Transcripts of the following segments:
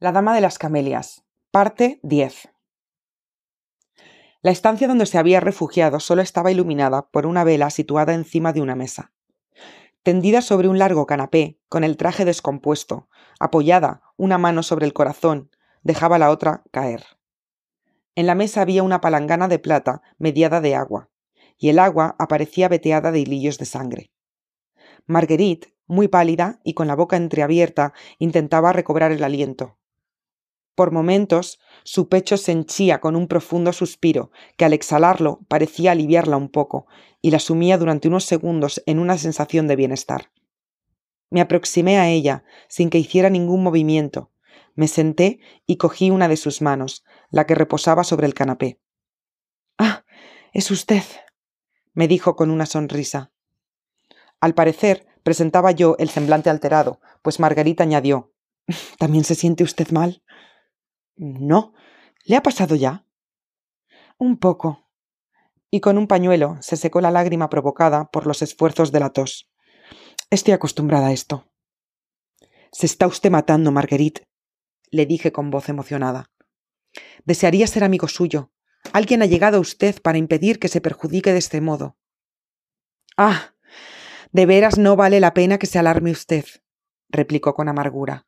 La Dama de las Camelias, parte 10. La estancia donde se había refugiado solo estaba iluminada por una vela situada encima de una mesa. Tendida sobre un largo canapé, con el traje descompuesto, apoyada, una mano sobre el corazón, dejaba la otra caer. En la mesa había una palangana de plata mediada de agua, y el agua aparecía veteada de hilillos de sangre. Marguerite, muy pálida y con la boca entreabierta, intentaba recobrar el aliento. Por momentos, su pecho se henchía con un profundo suspiro, que al exhalarlo parecía aliviarla un poco, y la sumía durante unos segundos en una sensación de bienestar. Me aproximé a ella, sin que hiciera ningún movimiento. Me senté y cogí una de sus manos, la que reposaba sobre el canapé. Ah, es usted, me dijo con una sonrisa. Al parecer, presentaba yo el semblante alterado, pues Margarita añadió ¿También se siente usted mal? No. ¿Le ha pasado ya? Un poco. Y con un pañuelo se secó la lágrima provocada por los esfuerzos de la tos. Estoy acostumbrada a esto. Se está usted matando, Marguerite, le dije con voz emocionada. Desearía ser amigo suyo. Alguien ha llegado a usted para impedir que se perjudique de este modo. Ah. De veras no vale la pena que se alarme usted, replicó con amargura.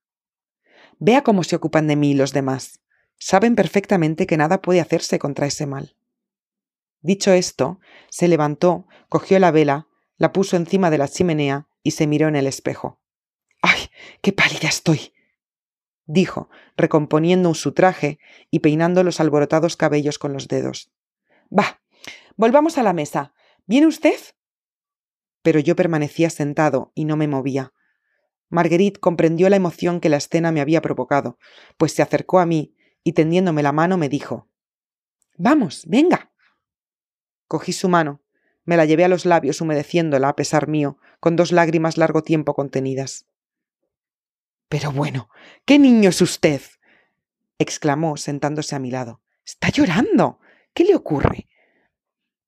Vea cómo se ocupan de mí los demás. Saben perfectamente que nada puede hacerse contra ese mal. Dicho esto, se levantó, cogió la vela, la puso encima de la chimenea y se miró en el espejo. ¡Ay! ¡Qué pálida estoy! dijo, recomponiendo su traje y peinando los alborotados cabellos con los dedos. Va. Volvamos a la mesa. ¿Viene usted? Pero yo permanecía sentado y no me movía. Marguerite comprendió la emoción que la escena me había provocado, pues se acercó a mí y tendiéndome la mano me dijo Vamos, venga. Cogí su mano, me la llevé a los labios humedeciéndola a pesar mío, con dos lágrimas largo tiempo contenidas. Pero bueno, ¿qué niño es usted? exclamó, sentándose a mi lado. Está llorando. ¿Qué le ocurre?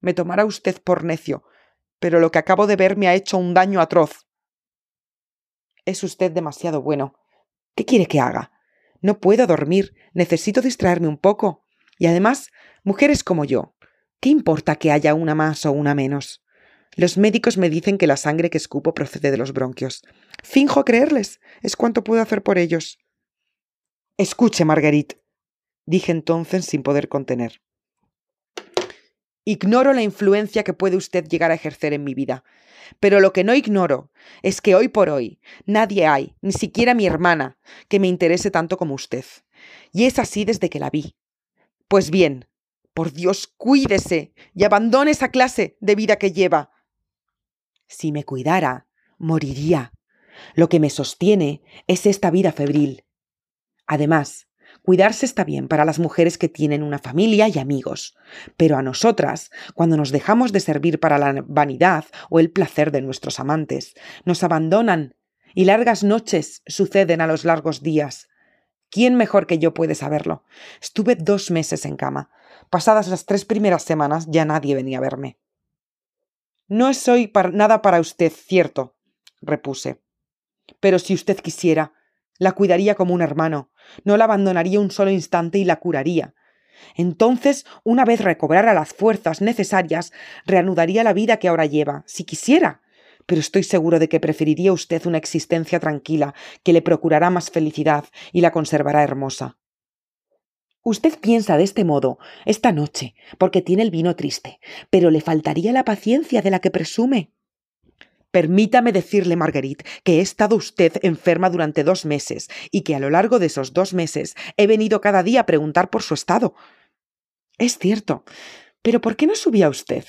Me tomará usted por necio, pero lo que acabo de ver me ha hecho un daño atroz. Es usted demasiado bueno. ¿Qué quiere que haga? No puedo dormir, necesito distraerme un poco. Y además, mujeres como yo. ¿Qué importa que haya una más o una menos? Los médicos me dicen que la sangre que escupo procede de los bronquios. Finjo creerles. Es cuanto puedo hacer por ellos. Escuche, Marguerite, dije entonces sin poder contener. Ignoro la influencia que puede usted llegar a ejercer en mi vida. Pero lo que no ignoro es que hoy por hoy nadie hay, ni siquiera mi hermana, que me interese tanto como usted. Y es así desde que la vi. Pues bien, por Dios, cuídese y abandone esa clase de vida que lleva. Si me cuidara, moriría. Lo que me sostiene es esta vida febril. Además, Cuidarse está bien para las mujeres que tienen una familia y amigos, pero a nosotras, cuando nos dejamos de servir para la vanidad o el placer de nuestros amantes, nos abandonan y largas noches suceden a los largos días. ¿Quién mejor que yo puede saberlo? Estuve dos meses en cama. Pasadas las tres primeras semanas ya nadie venía a verme. No soy nada para usted, cierto, repuse. Pero si usted quisiera, la cuidaría como un hermano, no la abandonaría un solo instante y la curaría. Entonces, una vez recobrara las fuerzas necesarias, reanudaría la vida que ahora lleva, si quisiera. Pero estoy seguro de que preferiría usted una existencia tranquila, que le procurará más felicidad y la conservará hermosa. Usted piensa de este modo esta noche, porque tiene el vino triste, pero le faltaría la paciencia de la que presume. Permítame decirle, Marguerite, que he estado usted enferma durante dos meses y que a lo largo de esos dos meses he venido cada día a preguntar por su estado. Es cierto. Pero ¿por qué no subía usted?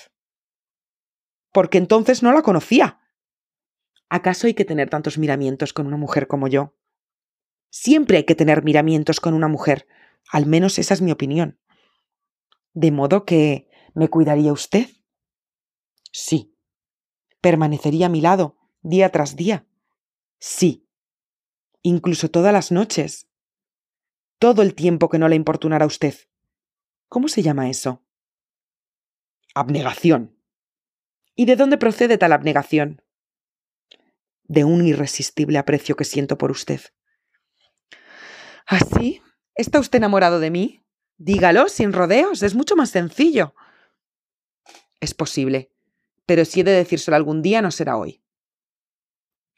Porque entonces no la conocía. ¿Acaso hay que tener tantos miramientos con una mujer como yo? Siempre hay que tener miramientos con una mujer. Al menos esa es mi opinión. ¿De modo que me cuidaría usted? Sí, permanecería a mi lado, día tras día. Sí. Incluso todas las noches. Todo el tiempo que no le importunara a usted. ¿Cómo se llama eso? Abnegación. ¿Y de dónde procede tal abnegación? De un irresistible aprecio que siento por usted. ¿Así? ¿Ah, ¿Está usted enamorado de mí? Dígalo, sin rodeos, es mucho más sencillo. Es posible, pero si he de decírselo algún día no será hoy.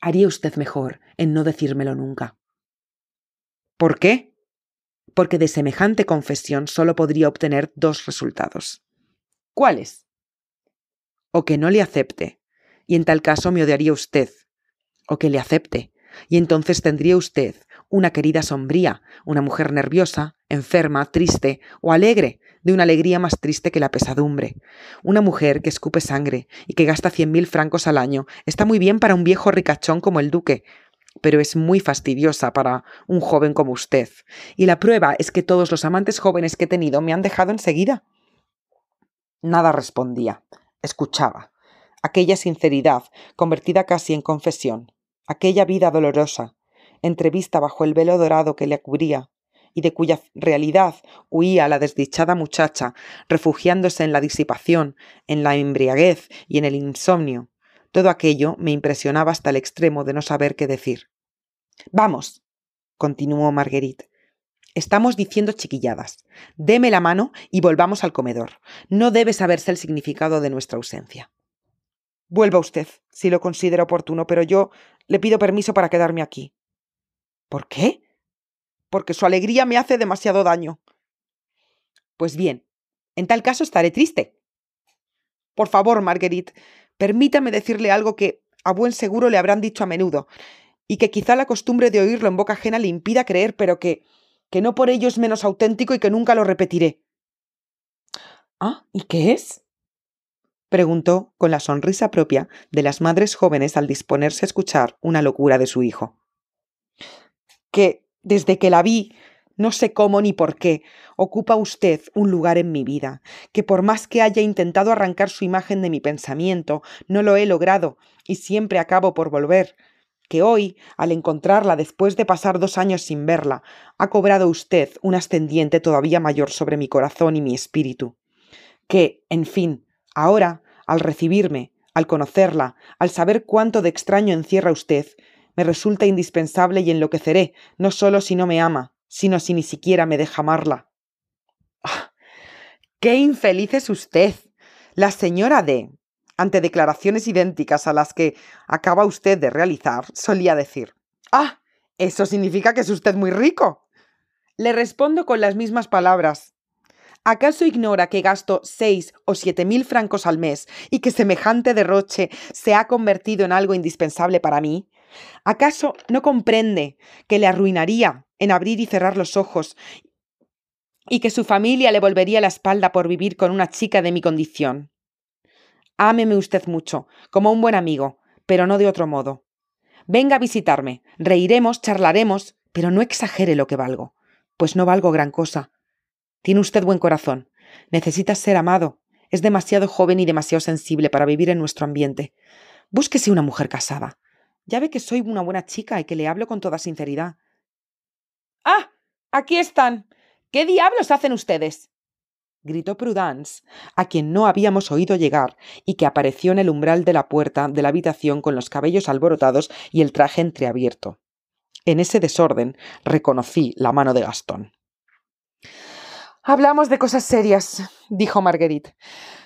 Haría usted mejor en no decírmelo nunca. ¿Por qué? Porque de semejante confesión solo podría obtener dos resultados. ¿Cuáles? O que no le acepte, y en tal caso me odiaría usted, o que le acepte, y entonces tendría usted una querida sombría, una mujer nerviosa, enferma, triste o alegre, de una alegría más triste que la pesadumbre. Una mujer que escupe sangre y que gasta cien mil francos al año está muy bien para un viejo ricachón como el duque, pero es muy fastidiosa para un joven como usted. Y la prueba es que todos los amantes jóvenes que he tenido me han dejado enseguida. Nada respondía. Escuchaba. Aquella sinceridad, convertida casi en confesión. Aquella vida dolorosa, entrevista bajo el velo dorado que le cubría, y de cuya realidad huía la desdichada muchacha, refugiándose en la disipación, en la embriaguez y en el insomnio. Todo aquello me impresionaba hasta el extremo de no saber qué decir. Vamos, continuó Marguerite. Estamos diciendo chiquilladas. Deme la mano y volvamos al comedor. No debe saberse el significado de nuestra ausencia. Vuelva usted, si lo considera oportuno, pero yo le pido permiso para quedarme aquí. ¿Por qué? Porque su alegría me hace demasiado daño. Pues bien, en tal caso estaré triste. Por favor, Marguerite, permítame decirle algo que a buen seguro le habrán dicho a menudo, y que quizá la costumbre de oírlo en boca ajena le impida creer, pero que que no por ello es menos auténtico y que nunca lo repetiré. ¿Ah? ¿Y qué es? preguntó con la sonrisa propia de las madres jóvenes al disponerse a escuchar una locura de su hijo. Que, desde que la vi, no sé cómo ni por qué, ocupa usted un lugar en mi vida, que por más que haya intentado arrancar su imagen de mi pensamiento, no lo he logrado, y siempre acabo por volver, que hoy, al encontrarla después de pasar dos años sin verla, ha cobrado usted un ascendiente todavía mayor sobre mi corazón y mi espíritu. Que, en fin, ahora, al recibirme, al conocerla, al saber cuánto de extraño encierra usted, me resulta indispensable y enloqueceré, no solo si no me ama, sino si ni siquiera me deja amarla. ¡Ah! ¡Qué infeliz es usted! La señora D ante declaraciones idénticas a las que acaba usted de realizar, solía decir Ah, eso significa que es usted muy rico. Le respondo con las mismas palabras. ¿Acaso ignora que gasto seis o siete mil francos al mes y que semejante derroche se ha convertido en algo indispensable para mí? ¿Acaso no comprende que le arruinaría en abrir y cerrar los ojos y que su familia le volvería la espalda por vivir con una chica de mi condición? Ámeme usted mucho, como un buen amigo, pero no de otro modo. Venga a visitarme, reiremos, charlaremos, pero no exagere lo que valgo, pues no valgo gran cosa. Tiene usted buen corazón, necesita ser amado, es demasiado joven y demasiado sensible para vivir en nuestro ambiente. Búsquese una mujer casada. Ya ve que soy una buena chica y que le hablo con toda sinceridad. ¡Ah! Aquí están. ¿Qué diablos hacen ustedes? gritó Prudence, a quien no habíamos oído llegar y que apareció en el umbral de la puerta de la habitación con los cabellos alborotados y el traje entreabierto. En ese desorden reconocí la mano de Gastón. Hablamos de cosas serias, dijo Marguerite.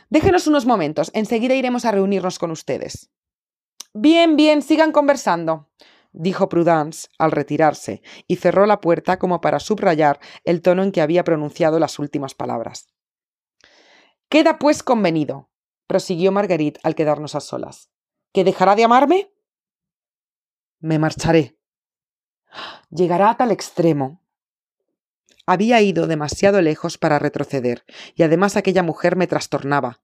Déjenos unos momentos, enseguida iremos a reunirnos con ustedes. Bien, bien, sigan conversando, dijo Prudence al retirarse, y cerró la puerta como para subrayar el tono en que había pronunciado las últimas palabras. Queda pues convenido, prosiguió Marguerite al quedarnos a solas. ¿Que dejará de amarme? Me marcharé. Llegará a tal extremo. Había ido demasiado lejos para retroceder, y además aquella mujer me trastornaba.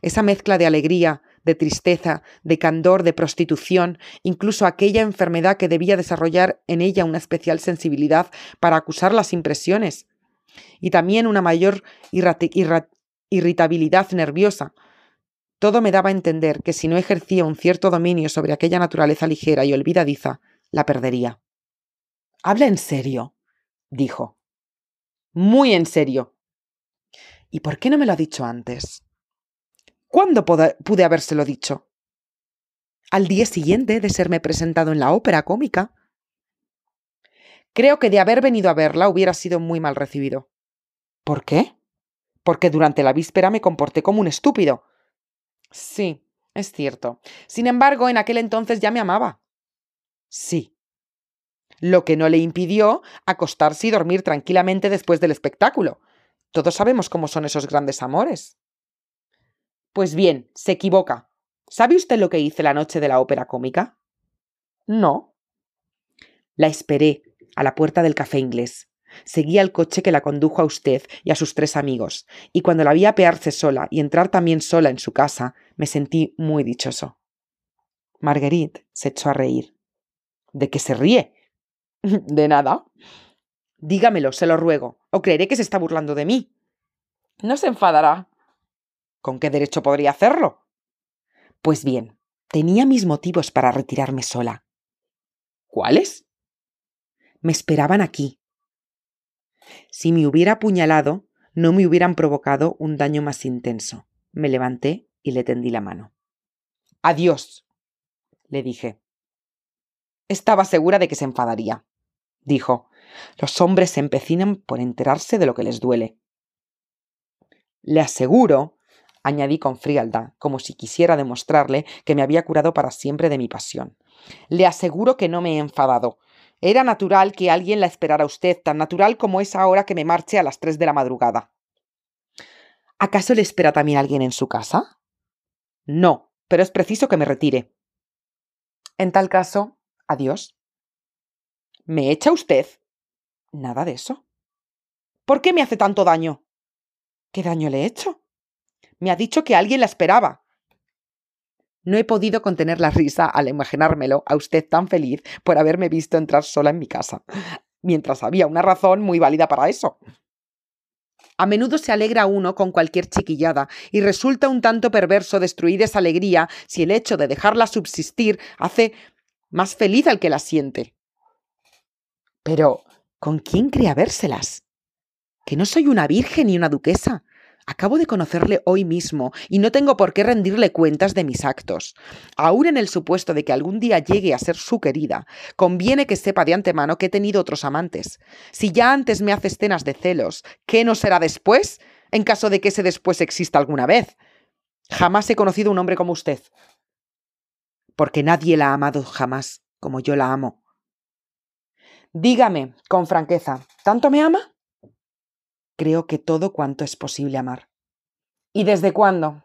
Esa mezcla de alegría, de tristeza, de candor, de prostitución, incluso aquella enfermedad que debía desarrollar en ella una especial sensibilidad para acusar las impresiones, y también una mayor irritabilidad nerviosa. Todo me daba a entender que si no ejercía un cierto dominio sobre aquella naturaleza ligera y olvidadiza, la perdería. Habla en serio, dijo. Muy en serio. ¿Y por qué no me lo ha dicho antes? ¿Cuándo pude habérselo dicho? Al día siguiente de serme presentado en la ópera cómica. Creo que de haber venido a verla hubiera sido muy mal recibido. ¿Por qué? Porque durante la víspera me comporté como un estúpido. Sí, es cierto. Sin embargo, en aquel entonces ya me amaba. Sí. Lo que no le impidió acostarse y dormir tranquilamente después del espectáculo. Todos sabemos cómo son esos grandes amores. Pues bien, se equivoca. ¿Sabe usted lo que hice la noche de la ópera cómica? No. La esperé a la puerta del café inglés. Seguía el coche que la condujo a usted y a sus tres amigos, y cuando la vi apearse sola y entrar también sola en su casa, me sentí muy dichoso. Marguerite se echó a reír. ¿De qué se ríe? De nada. Dígamelo, se lo ruego, o creeré que se está burlando de mí. No se enfadará. ¿Con qué derecho podría hacerlo? Pues bien, tenía mis motivos para retirarme sola. ¿Cuáles? Me esperaban aquí. Si me hubiera apuñalado, no me hubieran provocado un daño más intenso. Me levanté y le tendí la mano. Adiós, le dije. Estaba segura de que se enfadaría, dijo. Los hombres se empecinan por enterarse de lo que les duele. Le aseguro, añadí con frialdad, como si quisiera demostrarle que me había curado para siempre de mi pasión. Le aseguro que no me he enfadado. Era natural que alguien la esperara a usted, tan natural como es ahora que me marche a las tres de la madrugada. ¿Acaso le espera también alguien en su casa? No, pero es preciso que me retire. En tal caso, adiós. ¿Me echa usted? Nada de eso. ¿Por qué me hace tanto daño? ¿Qué daño le he hecho? Me ha dicho que alguien la esperaba. No he podido contener la risa al imaginármelo a usted tan feliz por haberme visto entrar sola en mi casa, mientras había una razón muy válida para eso. A menudo se alegra uno con cualquier chiquillada y resulta un tanto perverso destruir esa alegría si el hecho de dejarla subsistir hace más feliz al que la siente. Pero, ¿con quién cree habérselas? Que no soy una virgen ni una duquesa, Acabo de conocerle hoy mismo y no tengo por qué rendirle cuentas de mis actos. Aún en el supuesto de que algún día llegue a ser su querida, conviene que sepa de antemano que he tenido otros amantes. Si ya antes me hace escenas de celos, ¿qué no será después? En caso de que ese después exista alguna vez. Jamás he conocido un hombre como usted. Porque nadie la ha amado jamás como yo la amo. Dígame, con franqueza, ¿tanto me ama? creo que todo cuanto es posible amar. ¿Y desde cuándo?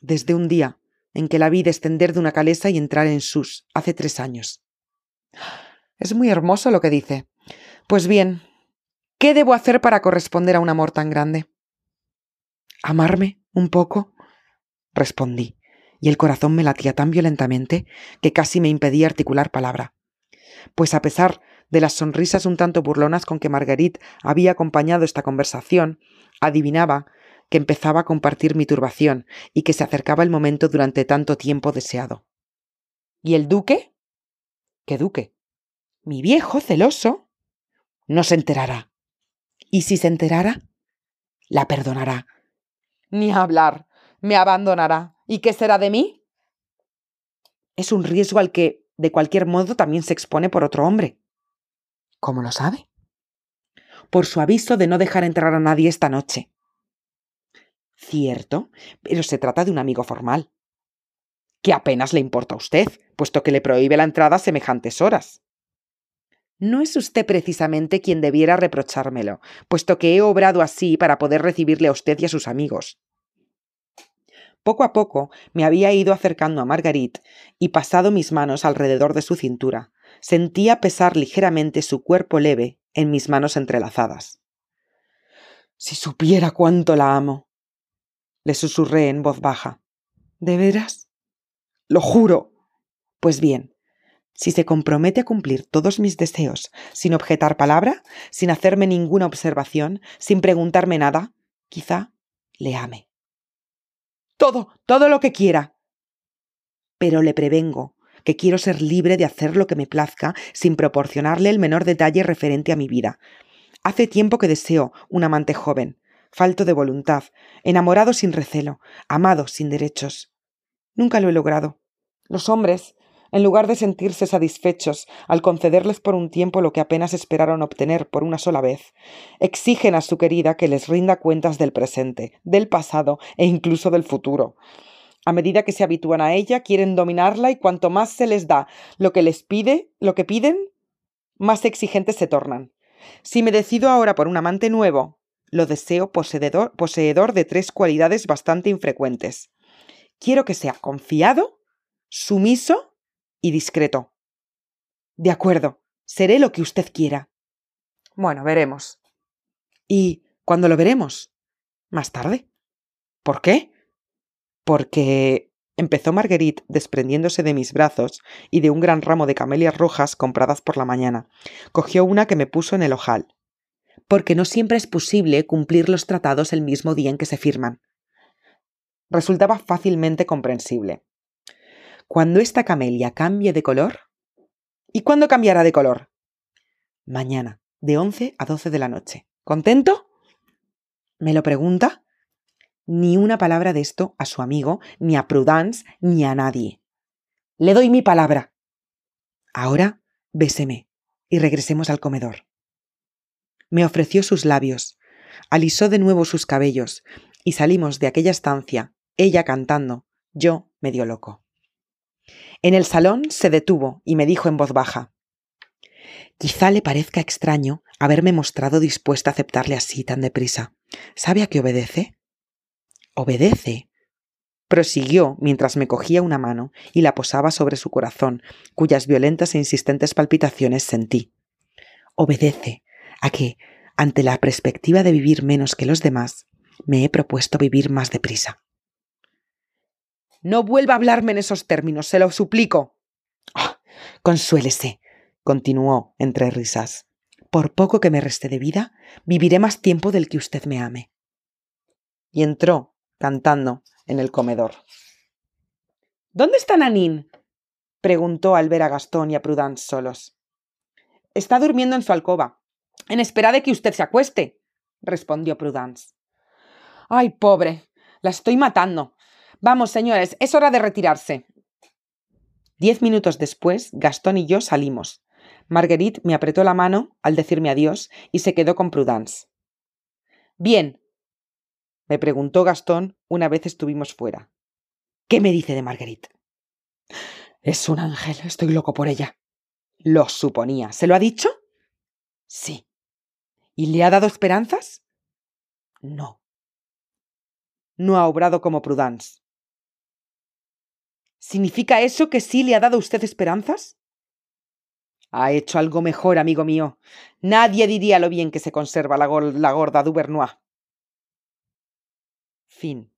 Desde un día en que la vi descender de una calesa y entrar en sus, hace tres años. Es muy hermoso lo que dice. Pues bien, ¿qué debo hacer para corresponder a un amor tan grande? ¿Amarme un poco? respondí, y el corazón me latía tan violentamente que casi me impedía articular palabra. Pues a pesar de las sonrisas un tanto burlonas con que Marguerite había acompañado esta conversación, adivinaba que empezaba a compartir mi turbación y que se acercaba el momento durante tanto tiempo deseado. ¿Y el duque? ¿Qué duque? Mi viejo celoso. No se enterará. ¿Y si se enterara? La perdonará. Ni hablar. Me abandonará. ¿Y qué será de mí? Es un riesgo al que, de cualquier modo, también se expone por otro hombre. ¿Cómo lo sabe? Por su aviso de no dejar entrar a nadie esta noche. Cierto, pero se trata de un amigo formal. Que apenas le importa a usted, puesto que le prohíbe la entrada a semejantes horas. No es usted precisamente quien debiera reprochármelo, puesto que he obrado así para poder recibirle a usted y a sus amigos. Poco a poco me había ido acercando a Marguerite y pasado mis manos alrededor de su cintura, Sentía pesar ligeramente su cuerpo leve en mis manos entrelazadas. Si supiera cuánto la amo. Le susurré en voz baja. ¿De veras? Lo juro. Pues bien, si se compromete a cumplir todos mis deseos, sin objetar palabra, sin hacerme ninguna observación, sin preguntarme nada, quizá le ame. Todo, todo lo que quiera. Pero le prevengo que quiero ser libre de hacer lo que me plazca sin proporcionarle el menor detalle referente a mi vida. Hace tiempo que deseo un amante joven, falto de voluntad, enamorado sin recelo, amado sin derechos. Nunca lo he logrado. Los hombres en lugar de sentirse satisfechos al concederles por un tiempo lo que apenas esperaron obtener por una sola vez, exigen a su querida que les rinda cuentas del presente, del pasado e incluso del futuro. A medida que se habitúan a ella, quieren dominarla y cuanto más se les da lo que les pide, lo que piden, más exigentes se tornan. Si me decido ahora por un amante nuevo, lo deseo poseedor, poseedor de tres cualidades bastante infrecuentes. Quiero que sea confiado, sumiso y discreto. De acuerdo, seré lo que usted quiera. Bueno, veremos. ¿Y cuándo lo veremos? Más tarde. ¿Por qué? Porque empezó Marguerite desprendiéndose de mis brazos y de un gran ramo de camelias rojas compradas por la mañana. Cogió una que me puso en el ojal. Porque no siempre es posible cumplir los tratados el mismo día en que se firman. Resultaba fácilmente comprensible cuando esta camelia cambie de color. ¿Y cuándo cambiará de color? Mañana, de 11 a 12 de la noche. ¿Contento? ¿Me lo pregunta? Ni una palabra de esto a su amigo, ni a Prudence, ni a nadie. Le doy mi palabra. Ahora, béseme y regresemos al comedor. Me ofreció sus labios, alisó de nuevo sus cabellos, y salimos de aquella estancia, ella cantando, yo medio loco. En el salón se detuvo y me dijo en voz baja Quizá le parezca extraño haberme mostrado dispuesta a aceptarle así tan deprisa. ¿Sabe a qué obedece? Obedece. Prosiguió mientras me cogía una mano y la posaba sobre su corazón, cuyas violentas e insistentes palpitaciones sentí. Obedece a que, ante la perspectiva de vivir menos que los demás, me he propuesto vivir más deprisa. No vuelva a hablarme en esos términos, se lo suplico. Ah, consuélese, continuó entre risas. Por poco que me reste de vida, viviré más tiempo del que usted me ame. Y entró, cantando, en el comedor. ¿Dónde está Nanín? preguntó al ver a Gastón y a Prudence solos. Está durmiendo en su alcoba, en espera de que usted se acueste, respondió Prudence. Ay, pobre, la estoy matando. Vamos, señores, es hora de retirarse. Diez minutos después, Gastón y yo salimos. Marguerite me apretó la mano al decirme adiós y se quedó con Prudence. Bien, me preguntó Gastón una vez estuvimos fuera. ¿Qué me dice de Marguerite? Es un ángel, estoy loco por ella. Lo suponía. ¿Se lo ha dicho? Sí. ¿Y le ha dado esperanzas? No. No ha obrado como Prudence. ¿Significa eso que sí le ha dado usted esperanzas? Ha hecho algo mejor, amigo mío. Nadie diría lo bien que se conserva la, gorda Duvernois. Fin.